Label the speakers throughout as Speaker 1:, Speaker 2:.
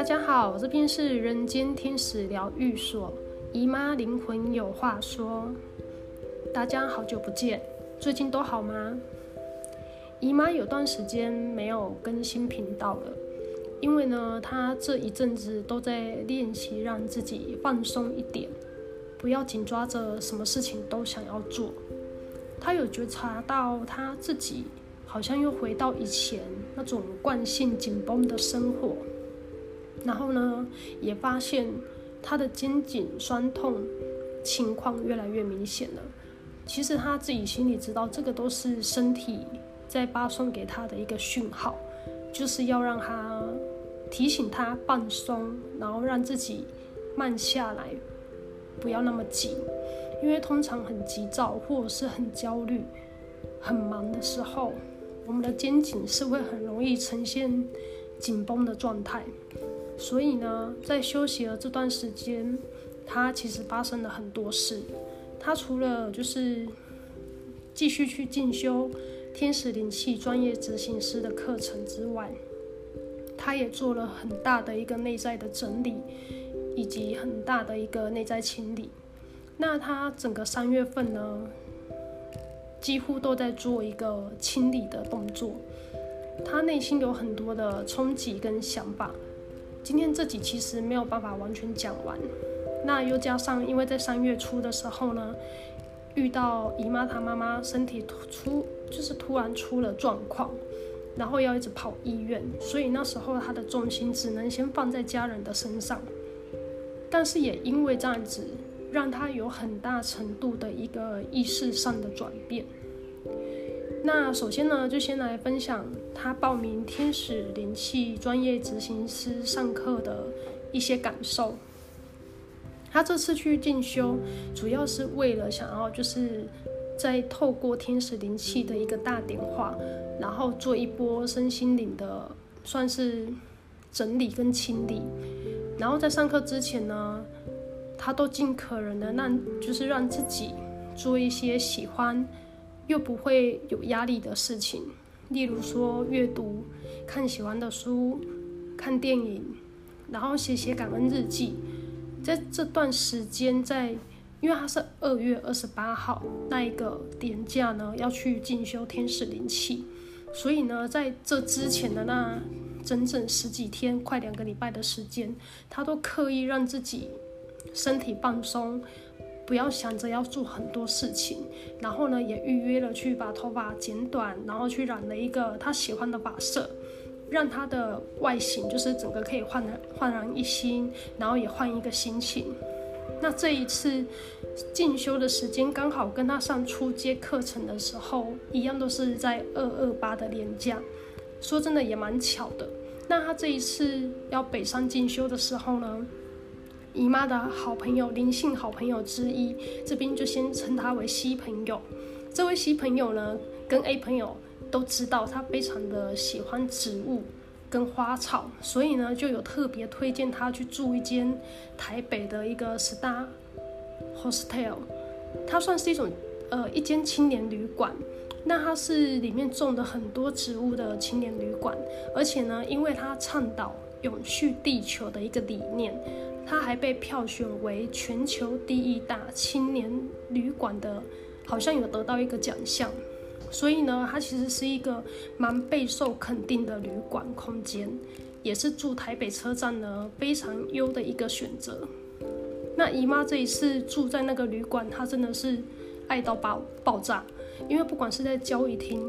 Speaker 1: 大家好，这边是人间天使疗愈所，姨妈灵魂有话说。大家好久不见，最近都好吗？姨妈有段时间没有更新频道了，因为呢，她这一阵子都在练习让自己放松一点，不要紧抓着什么事情都想要做。她有觉察到她自己好像又回到以前那种惯性紧绷的生活。然后呢，也发现他的肩颈酸痛情况越来越明显了。其实他自己心里知道，这个都是身体在发送给他的一个讯号，就是要让他提醒他放松，然后让自己慢下来，不要那么紧。因为通常很急躁或者是很焦虑、很忙的时候，我们的肩颈是会很容易呈现紧绷的状态。所以呢，在休息的这段时间，他其实发生了很多事。他除了就是继续去进修天使灵气专业执行师的课程之外，他也做了很大的一个内在的整理，以及很大的一个内在清理。那他整个三月份呢，几乎都在做一个清理的动作。他内心有很多的冲击跟想法。今天这集其实没有办法完全讲完，那又加上因为在三月初的时候呢，遇到姨妈她妈妈身体突出就是突然出了状况，然后要一直跑医院，所以那时候她的重心只能先放在家人的身上，但是也因为这样子，让她有很大程度的一个意识上的转变。那首先呢，就先来分享他报名天使灵气专业执行师上课的一些感受。他这次去进修，主要是为了想要就是再透过天使灵气的一个大点化，然后做一波身心灵的算是整理跟清理。然后在上课之前呢，他都尽可能的让就是让自己做一些喜欢。又不会有压力的事情，例如说阅读、看喜欢的书、看电影，然后写写感恩日记。在这段时间在，因为他是二月二十八号那一个年假呢，要去进修天使灵气，所以呢，在这之前的那整整十几天，快两个礼拜的时间，他都刻意让自己身体放松。不要想着要做很多事情，然后呢，也预约了去把头发剪短，然后去染了一个他喜欢的发色，让他的外形就是整个可以焕然焕然一新，然后也换一个心情。那这一次进修的时间刚好跟他上初阶课程的时候一样，都是在二二八的年假，说真的也蛮巧的。那他这一次要北上进修的时候呢，姨妈的好朋友，灵性好朋友之一，这边就先称他为 C 朋友。这位 C 朋友呢，跟 A 朋友都知道他非常的喜欢植物跟花草，所以呢，就有特别推荐他去住一间台北的一个 Star Hostel。它算是一种呃一间青年旅馆，那它是里面种的很多植物的青年旅馆，而且呢，因为它倡导永续地球的一个理念。他还被票选为全球第一大青年旅馆的，好像有得到一个奖项，所以呢，它其实是一个蛮备受肯定的旅馆空间，也是住台北车站呢非常优的一个选择。那姨妈这一次住在那个旅馆，她真的是爱到爆爆炸，因为不管是在交易厅。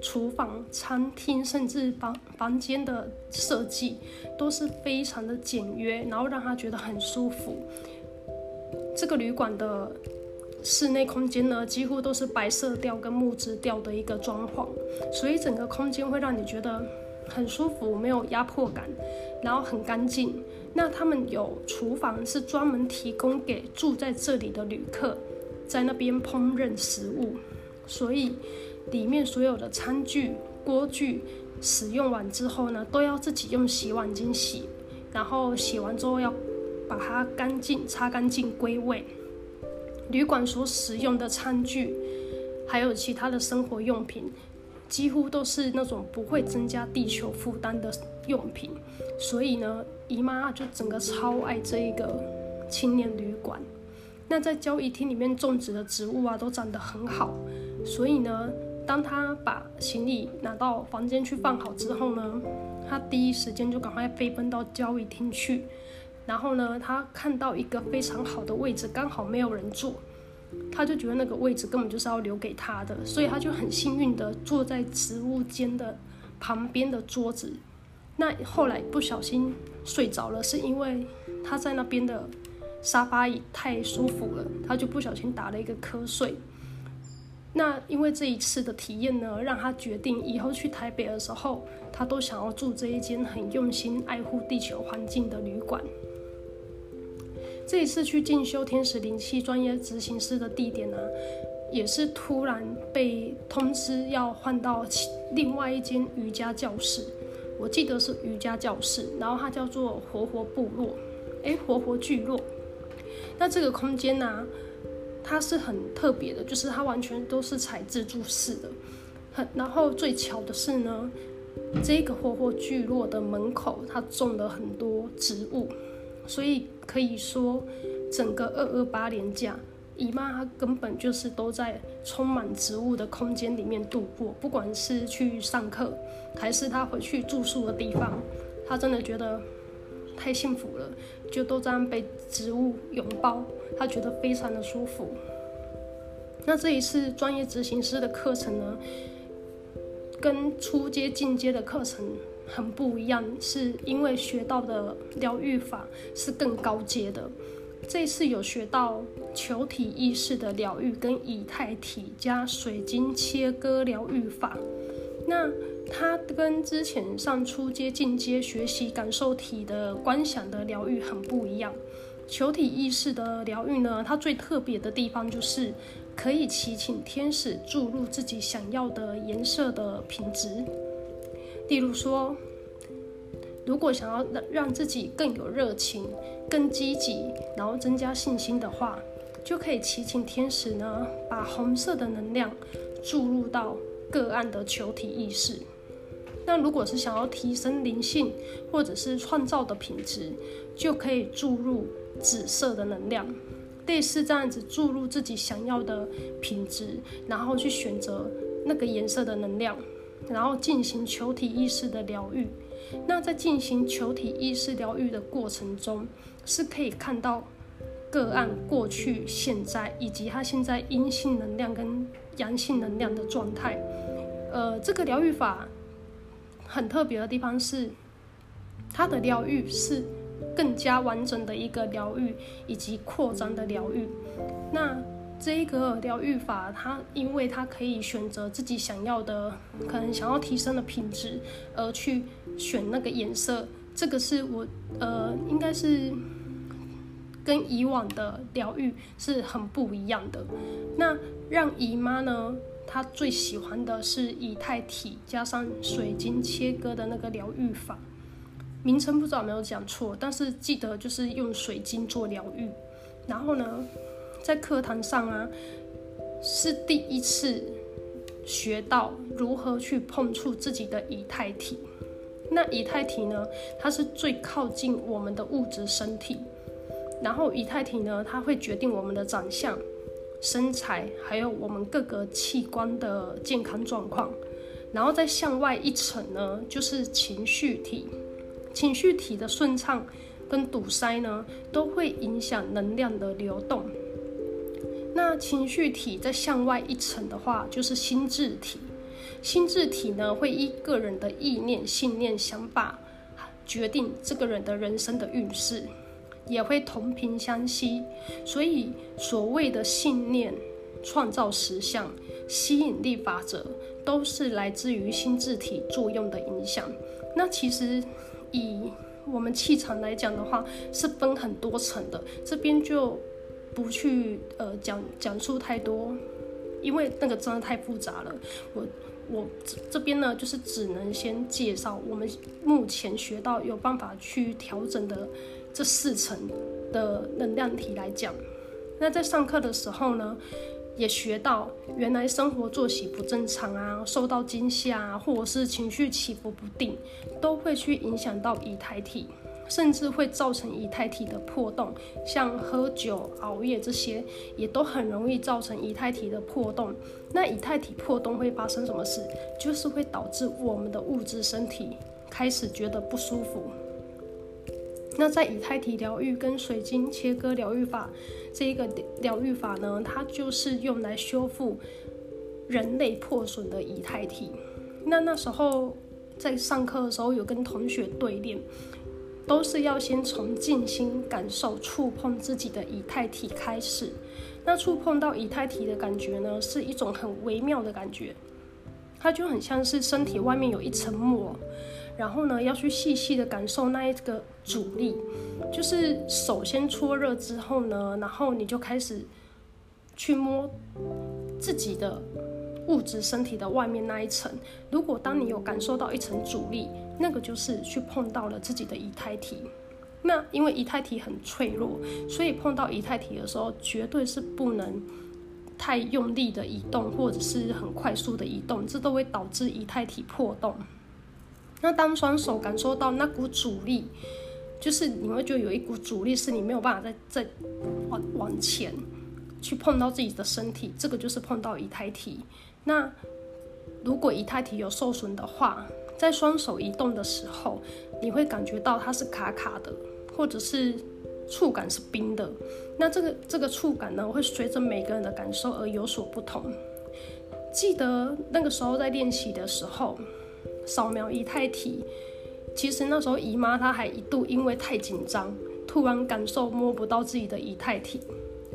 Speaker 1: 厨房、餐厅，甚至房房间的设计都是非常的简约，然后让他觉得很舒服。这个旅馆的室内空间呢，几乎都是白色调跟木质调的一个装潢，所以整个空间会让你觉得很舒服，没有压迫感，然后很干净。那他们有厨房是专门提供给住在这里的旅客，在那边烹饪食物，所以。里面所有的餐具、锅具使用完之后呢，都要自己用洗碗巾洗，然后洗完之后要把它干净、擦干净归位。旅馆所使用的餐具，还有其他的生活用品，几乎都是那种不会增加地球负担的用品，所以呢，姨妈就整个超爱这一个青年旅馆。那在交易厅里面种植的植物啊，都长得很好，所以呢，当他把行李拿到房间去放好之后呢，他第一时间就赶快飞奔到交易厅去。然后呢，他看到一个非常好的位置，刚好没有人坐。他就觉得那个位置根本就是要留给他的，所以他就很幸运的坐在植物间的旁边的桌子。那后来不小心睡着了，是因为他在那边的沙发椅太舒服了，他就不小心打了一个瞌睡。那因为这一次的体验呢，让他决定以后去台北的时候，他都想要住这一间很用心爱护地球环境的旅馆。这一次去进修天使灵气专业执行师的地点呢，也是突然被通知要换到另外一间瑜伽教室。我记得是瑜伽教室，然后它叫做活活部落，诶，活活聚落。那这个空间呢，它是很特别的，就是它完全都是采自助式的。很，然后最巧的是呢，这个霍霍聚落的门口，它种了很多植物。所以可以说，整个二二八连假，姨妈她根本就是都在充满植物的空间里面度过。不管是去上课，还是她回去住宿的地方，她真的觉得太幸福了，就都这样被植物拥抱，他觉得非常的舒服。那这一次专业执行师的课程呢，跟初阶、进阶的课程。很不一样，是因为学到的疗愈法是更高阶的。这一次有学到球体意识的疗愈，跟以太体加水晶切割疗愈法。那它跟之前上初阶、进阶学习感受体的观想的疗愈很不一样。球体意识的疗愈呢，它最特别的地方就是可以祈请天使注入自己想要的颜色的品质。例如说，如果想要让让自己更有热情、更积极，然后增加信心的话，就可以祈请天使呢，把红色的能量注入到个案的球体意识。那如果是想要提升灵性或者是创造的品质，就可以注入紫色的能量，类似这样子注入自己想要的品质，然后去选择那个颜色的能量。然后进行球体意识的疗愈。那在进行球体意识疗愈的过程中，是可以看到个案过去、现在以及他现在阴性能量跟阳性能量的状态。呃，这个疗愈法很特别的地方是，它的疗愈是更加完整的一个疗愈以及扩张的疗愈。那这一个疗愈法，它因为它可以选择自己想要的，可能想要提升的品质，而去选那个颜色。这个是我呃，应该是跟以往的疗愈是很不一样的。那让姨妈呢，她最喜欢的是以太体加上水晶切割的那个疗愈法。名称不知道有没有讲错，但是记得就是用水晶做疗愈。然后呢，在课堂上啊，是第一次学到如何去碰触自己的以太体。那以太体呢，它是最靠近我们的物质身体。然后以太体呢，它会决定我们的长相、身材，还有我们各个器官的健康状况。然后再向外一层呢，就是情绪体。情绪体的顺畅跟堵塞呢，都会影响能量的流动。那情绪体再向外一层的话，就是心智体。心智体呢，会依个人的意念、信念、想法，决定这个人的人生的运势，也会同频相吸。所以，所谓的信念创造实相、吸引力法则，都是来自于心智体作用的影响。那其实以我们气场来讲的话，是分很多层的。这边就。不去呃讲讲述太多，因为那个真的太复杂了。我我这边呢，就是只能先介绍我们目前学到有办法去调整的这四层的能量体来讲。那在上课的时候呢，也学到原来生活作息不正常啊，受到惊吓啊，或者是情绪起伏不定，都会去影响到以太体。甚至会造成以太体的破洞，像喝酒、熬夜这些，也都很容易造成以太体的破洞。那以太体破洞会发生什么事？就是会导致我们的物质身体开始觉得不舒服。那在以太体疗愈跟水晶切割疗愈法这一个疗愈法呢，它就是用来修复人类破损的以太体。那那时候在上课的时候，有跟同学对练。都是要先从静心感受、触碰自己的以太体开始。那触碰到以太体的感觉呢，是一种很微妙的感觉，它就很像是身体外面有一层膜，然后呢，要去细细的感受那一个阻力。就是手先搓热之后呢，然后你就开始去摸自己的。物质身体的外面那一层，如果当你有感受到一层阻力，那个就是去碰到了自己的以太体。那因为以太体很脆弱，所以碰到以太体的时候，绝对是不能太用力的移动，或者是很快速的移动，这都会导致以太体破洞。那当双手感受到那股阻力，就是你会觉得有一股阻力是你没有办法再再往往前去碰到自己的身体，这个就是碰到以太体。那如果以太体有受损的话，在双手移动的时候，你会感觉到它是卡卡的，或者是触感是冰的。那这个这个触感呢，会随着每个人的感受而有所不同。记得那个时候在练习的时候，扫描仪太体，其实那时候姨妈她还一度因为太紧张，突然感受摸不到自己的以太体，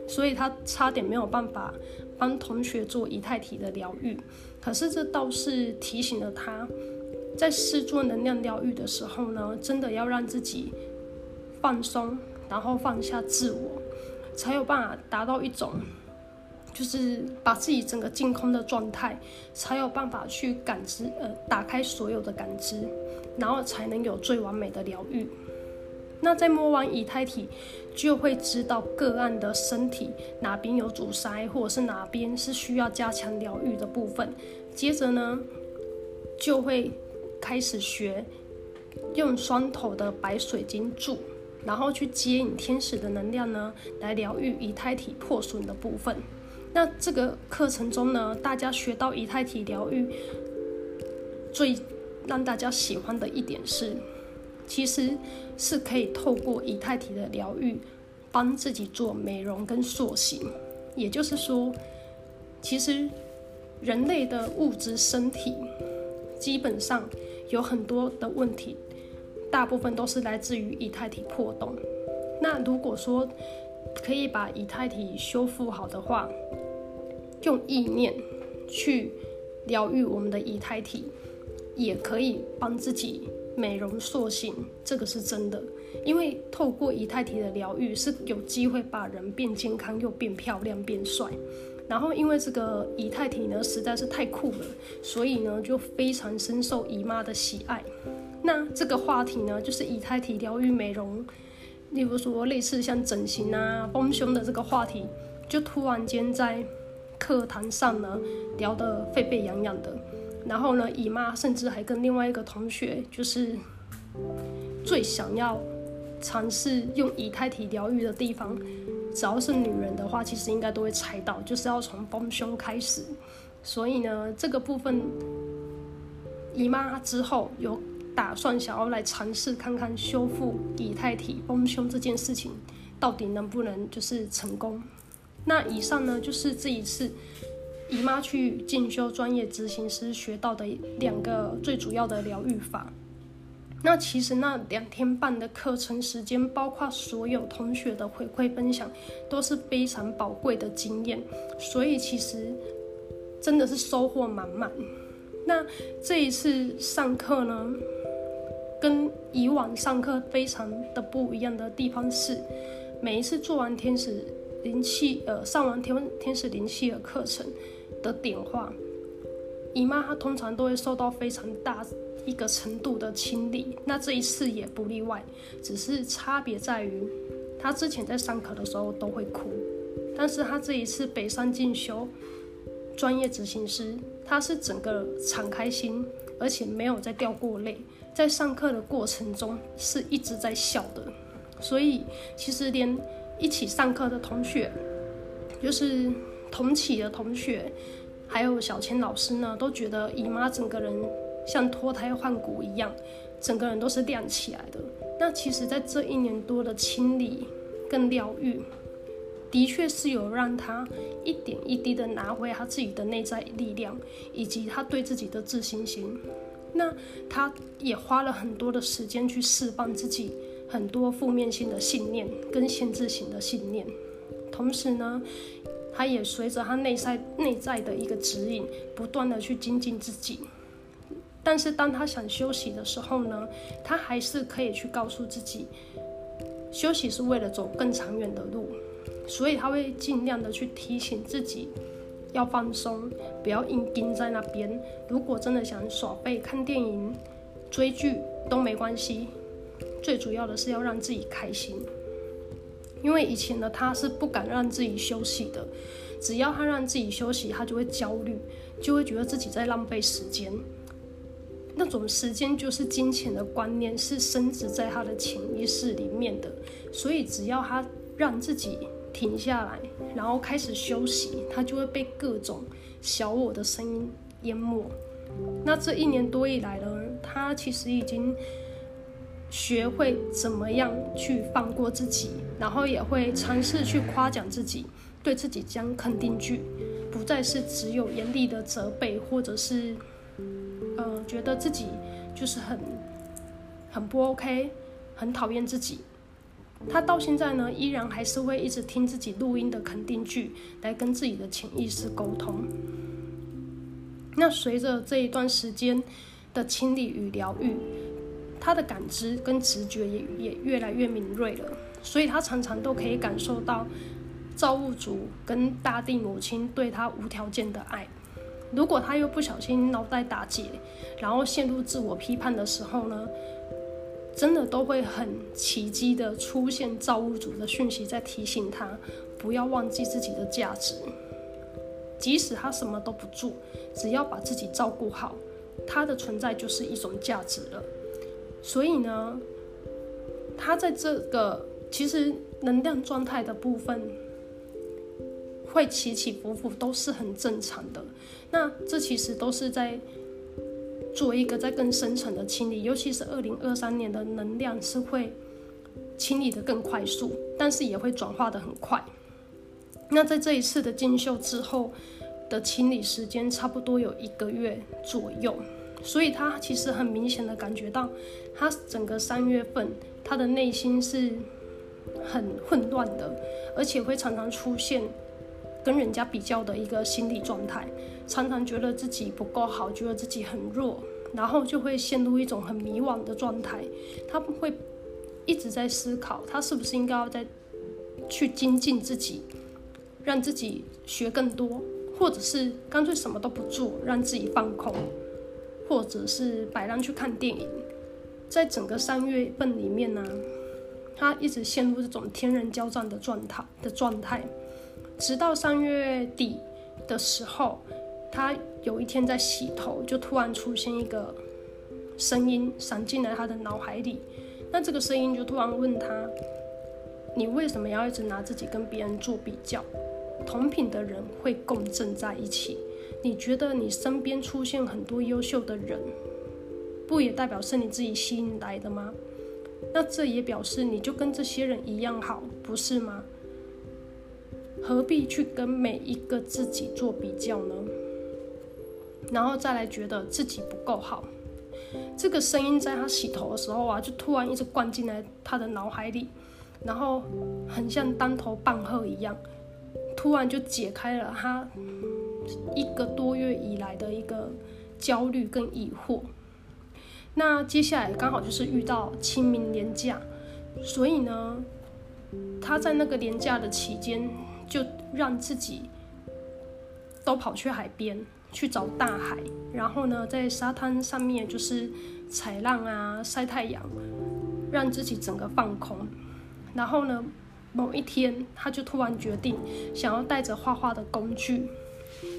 Speaker 1: 所以她差点没有办法。帮同学做以太体的疗愈，可是这倒是提醒了她，在试做能量疗愈的时候呢，真的要让自己放松，然后放下自我，才有办法达到一种，就是把自己整个净空的状态，才有办法去感知，呃，打开所有的感知，然后才能有最完美的疗愈。那在摸完以太体，就会知道个案的身体哪边有阻塞，或者是哪边是需要加强疗愈的部分。接着呢，就会开始学用双头的白水晶柱，然后去接引天使的能量呢，来疗愈以太体破损的部分。那这个课程中呢，大家学到以太体疗愈，最让大家喜欢的一点是。其实是可以透过以太体的疗愈，帮自己做美容跟塑形。也就是说，其实人类的物质身体基本上有很多的问题，大部分都是来自于以太体破洞。那如果说可以把以太体修复好的话，用意念去疗愈我们的以太体，也可以帮自己。美容塑形，这个是真的，因为透过以太体的疗愈是有机会把人变健康又变漂亮变帅。然后因为这个以太体呢实在是太酷了，所以呢就非常深受姨妈的喜爱。那这个话题呢就是以太体疗愈美容，例如说类似像整形啊、丰胸的这个话题，就突然间在课堂上呢聊得沸沸扬扬的。然后呢，姨妈甚至还跟另外一个同学，就是最想要尝试用以太体疗愈的地方，只要是女人的话，其实应该都会猜到，就是要从丰胸开始。所以呢，这个部分姨妈之后有打算想要来尝试看看修复以太体丰胸这件事情到底能不能就是成功。那以上呢，就是这一次。姨妈去进修专业执行师学到的两个最主要的疗愈法。那其实那两天半的课程时间，包括所有同学的回馈分享，都是非常宝贵的经验。所以其实真的是收获满满。那这一次上课呢，跟以往上课非常的不一样的地方是，每一次做完天使灵气，呃，上完天天使灵气的课程。的点化，姨妈她通常都会受到非常大一个程度的清理，那这一次也不例外，只是差别在于，她之前在上课的时候都会哭，但是她这一次北上进修专业执行师，她是整个敞开心，而且没有再掉过泪，在上课的过程中是一直在笑的，所以其实连一起上课的同学，就是同起的同学，还有小千老师呢，都觉得姨妈整个人像脱胎换骨一样，整个人都是亮起来的。那其实，在这一年多的清理跟疗愈，的确是有让他一点一滴的拿回他自己的内在力量，以及他对自己的自信心。那他也花了很多的时间去释放自己很多负面性的信念跟限制性的信念，同时呢，他也随着他内在内在的一个指引，不断的去精进自己。但是当他想休息的时候呢，他还是可以去告诉自己，休息是为了走更长远的路，所以他会尽量的去提醒自己要放松，不要硬盯在那边。如果真的想耍废、看电影、追剧都没关系，最主要的是要让自己开心。因为以前的他是不敢让自己休息的，只要他让自己休息，他就会焦虑，就会觉得自己在浪费时间。那种时间就是金钱的观念，是深植在他的潜意识里面的，所以只要他让自己停下来，然后开始休息，他就会被各种小我的声音淹没。那这一年多以来呢，他其实已经学会怎么样去放过自己，然后也会尝试去夸奖自己，对自己讲肯定句，不再是只有严厉的责备，或者是。呃，觉得自己就是很很不 OK，很讨厌自己。他到现在呢，依然还是会一直听自己录音的肯定句，来跟自己的潜意识沟通。那随着这一段时间的清理与疗愈，他的感知跟直觉也也越来越敏锐了，所以他常常都可以感受到造物主跟大地母亲对他无条件的爱。如果他又不小心脑袋打结，然后陷入自我批判的时候呢，真的都会很奇迹的出现造物主的讯息，在提醒他不要忘记自己的价值。即使他什么都不做，只要把自己照顾好，他的存在就是一种价值了。所以呢，他在这个其实能量状态的部分。会起起伏伏都是很正常的，那这其实都是在做一个在更深层的清理，尤其是二零二三年的能量是会清理的更快速，但是也会转化的很快。那在这一次的进修之后的清理时间差不多有一个月左右，所以他其实很明显的感觉到，他整个三月份他的内心是很混乱的，而且会常常出现。跟人家比较的一个心理状态，常常觉得自己不够好，觉得自己很弱，然后就会陷入一种很迷惘的状态。他会一直在思考，他是不是应该要再去精进自己，让自己学更多，或者是干脆什么都不做，让自己放空，或者是摆烂去看电影。在整个三月份里面呢，他一直陷入这种天人交战的状态的状态。直到三月底的时候，他有一天在洗头，就突然出现一个声音闪进了他的脑海里。那这个声音就突然问他：“你为什么要一直拿自己跟别人做比较？同频的人会共振在一起。你觉得你身边出现很多优秀的人，不也代表是你自己吸引来的吗？那这也表示你就跟这些人一样好，不是吗？”何必去跟每一个自己做比较呢？然后再来觉得自己不够好，这个声音在他洗头的时候啊，就突然一直灌进来他的脑海里，然后很像当头棒喝一样，突然就解开了他一个多月以来的一个焦虑跟疑惑。那接下来刚好就是遇到清明连假，所以呢，他在那个连假的期间。就让自己都跑去海边去找大海，然后呢，在沙滩上面就是踩浪啊、晒太阳，让自己整个放空。然后呢，某一天，他就突然决定想要带着画画的工具，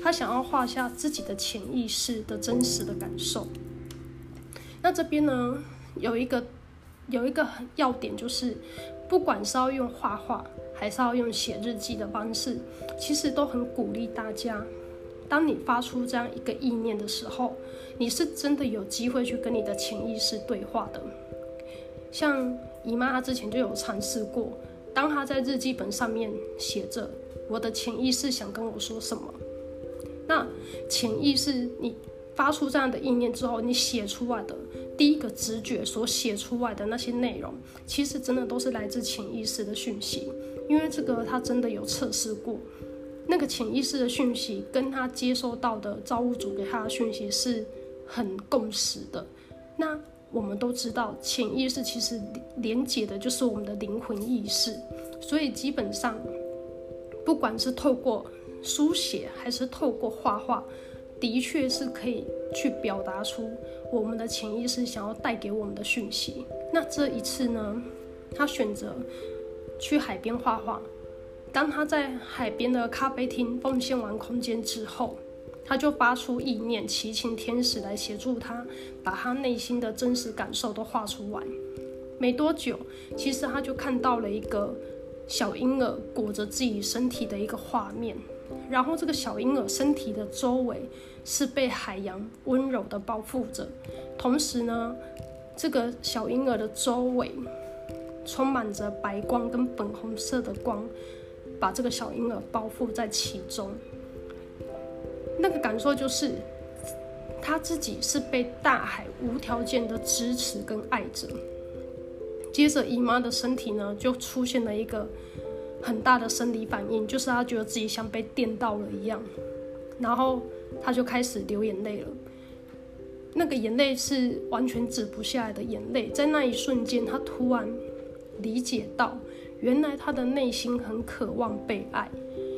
Speaker 1: 他想要画下自己的潜意识的真实的感受。那这边呢，有一个有一个要点，就是不管是要用画画，还是要用写日记的方式，其实都很鼓励大家。当你发出这样一个意念的时候，你是真的有机会去跟你的潜意识对话的。像姨妈她之前就有尝试过，当她在日记本上面写着“我的潜意识想跟我说什么”，那潜意识你发出这样的意念之后，你写出来的第一个直觉所写出来的那些内容，其实真的都是来自潜意识的讯息，因为这个他真的有测试过。那个潜意识的讯息跟他接收到的造物主给他的讯息是很共识的。那我们都知道，潜意识其实连接的就是我们的灵魂意识，所以基本上，不管是透过书写还是透过画画，的确是可以去表达出我们的潜意识想要带给我们的讯息。那这一次呢，他选择去海边画画。当他在海边的咖啡厅奉献完空间之后，他就发出意念，祈请天使来协助他，把他内心的真实感受都画出来。没多久，其实他就看到了一个小婴儿裹着自己身体的一个画面，然后这个小婴儿身体的周围是被海洋温柔的包覆着，同时呢，这个小婴儿的周围充满着白光跟粉红色的光。把这个小婴儿包覆在其中，那个感受就是他自己是被大海无条件的支持跟爱着。接着姨妈的身体呢，就出现了一个很大的生理反应，就是他觉得自己像被电到了一样，然后他就开始流眼泪了。那个眼泪是完全止不下来的眼泪，在那一瞬间，他突然理解到。原来他的内心很渴望被爱，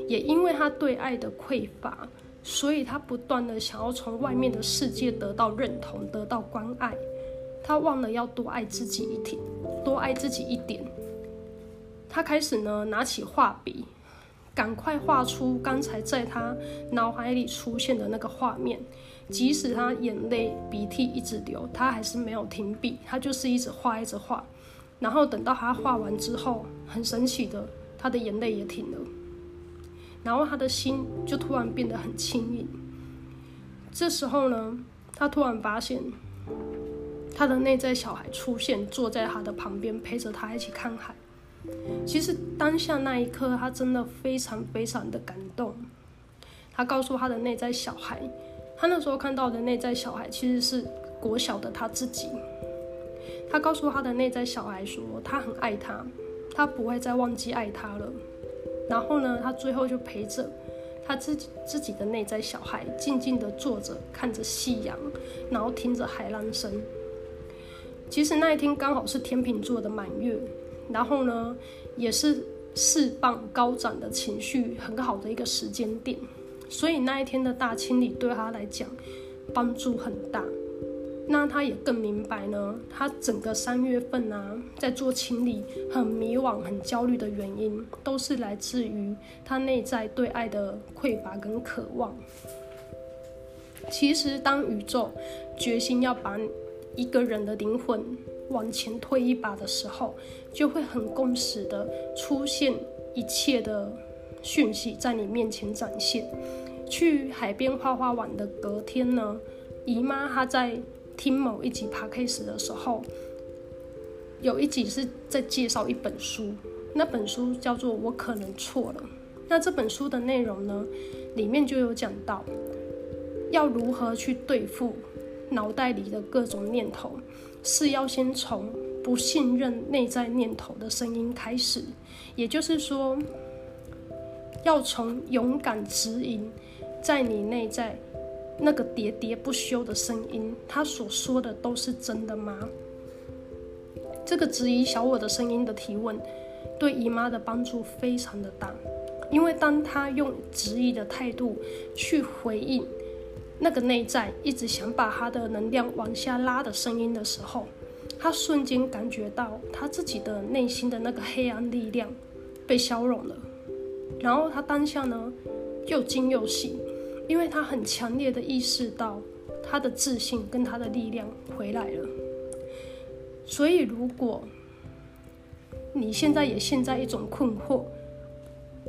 Speaker 1: 也因为他对爱的匮乏，所以他不断的想要从外面的世界得到认同，得到关爱。他忘了要多爱自己一点，多爱自己一点。他开始呢，拿起画笔，赶快画出刚才在他脑海里出现的那个画面。即使他眼泪鼻涕一直流，他还是没有停笔，他就是一直画，一直画。然后等到他画完之后，很神奇的，他的眼泪也停了，然后他的心就突然变得很轻盈。这时候呢，他突然发现，他的内在小孩出现，坐在他的旁边，陪着他一起看海。其实当下那一刻，他真的非常非常的感动。他告诉他的内在小孩，他那时候看到的内在小孩，其实是国小的他自己。他告诉他的内在小孩说：“他很爱他，他不会再忘记爱他了。”然后呢，他最后就陪着他自己自己的内在小孩，静静地坐着，看着夕阳，然后听着海浪声。其实那一天刚好是天秤座的满月，然后呢，也是释放高涨的情绪很好的一个时间点，所以那一天的大清理对他来讲帮助很大。那他也更明白呢，他整个三月份啊，在做清理，很迷惘、很焦虑的原因，都是来自于他内在对爱的匮乏跟渴望。其实，当宇宙决心要把一个人的灵魂往前推一把的时候，就会很共识的出现一切的讯息在你面前展现。去海边画画玩的隔天呢，姨妈她在。听某一集 Podcast 的时候，有一集是在介绍一本书，那本书叫做《我可能错了》。那这本书的内容呢，里面就有讲到，要如何去对付脑袋里的各种念头，是要先从不信任内在念头的声音开始，也就是说，要从勇敢指引在你内在。那个喋喋不休的声音，他所说的都是真的吗？这个质疑小我的声音的提问，对姨妈的帮助非常的大，因为当他用质疑的态度去回应那个内在一直想把他的能量往下拉的声音的时候，他瞬间感觉到他自己的内心的那个黑暗力量被消融了。然后他当下呢，又惊又喜，因为他很强烈的意识到他的自信跟他的力量回来了。所以，如果你现在也陷在一种困惑，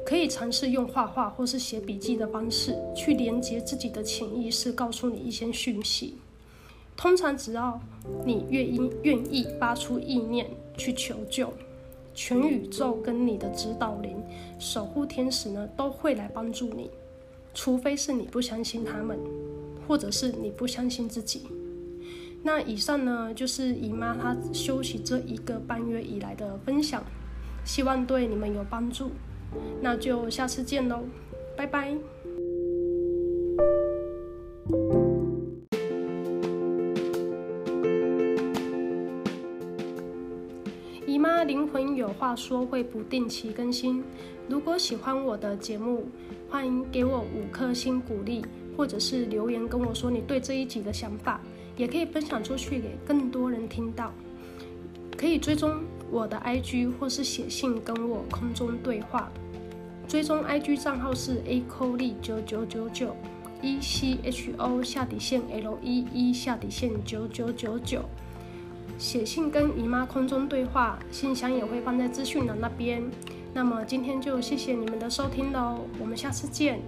Speaker 1: 可以尝试用画画或是写笔记的方式去连接自己的潜意识，告诉你一些讯息。通常，只要你愿意愿意发出意念去求救，全宇宙跟你的指导灵、守护天使呢，都会来帮助你。除非是你不相信他们，或者是你不相信自己。那以上呢，就是姨妈她休息这一个半月以来的分享，希望对你们有帮助。那就下次见喽，拜拜。姨妈灵魂有话说会不定期更新，如果喜欢我的节目，欢迎给我五颗星鼓励，或者是留言跟我说你对这一集的想法。也可以分享出去给更多人听到，可以追踪我的 IG 或是写信跟我空中对话。追踪 IG 账号是 A c o l e 九九九九 e c h o 下底线 l e e 下底线九九九九。写信跟姨妈空中对话，信箱也会放在资讯栏那边。那么今天就谢谢你们的收听喽，我们下次见。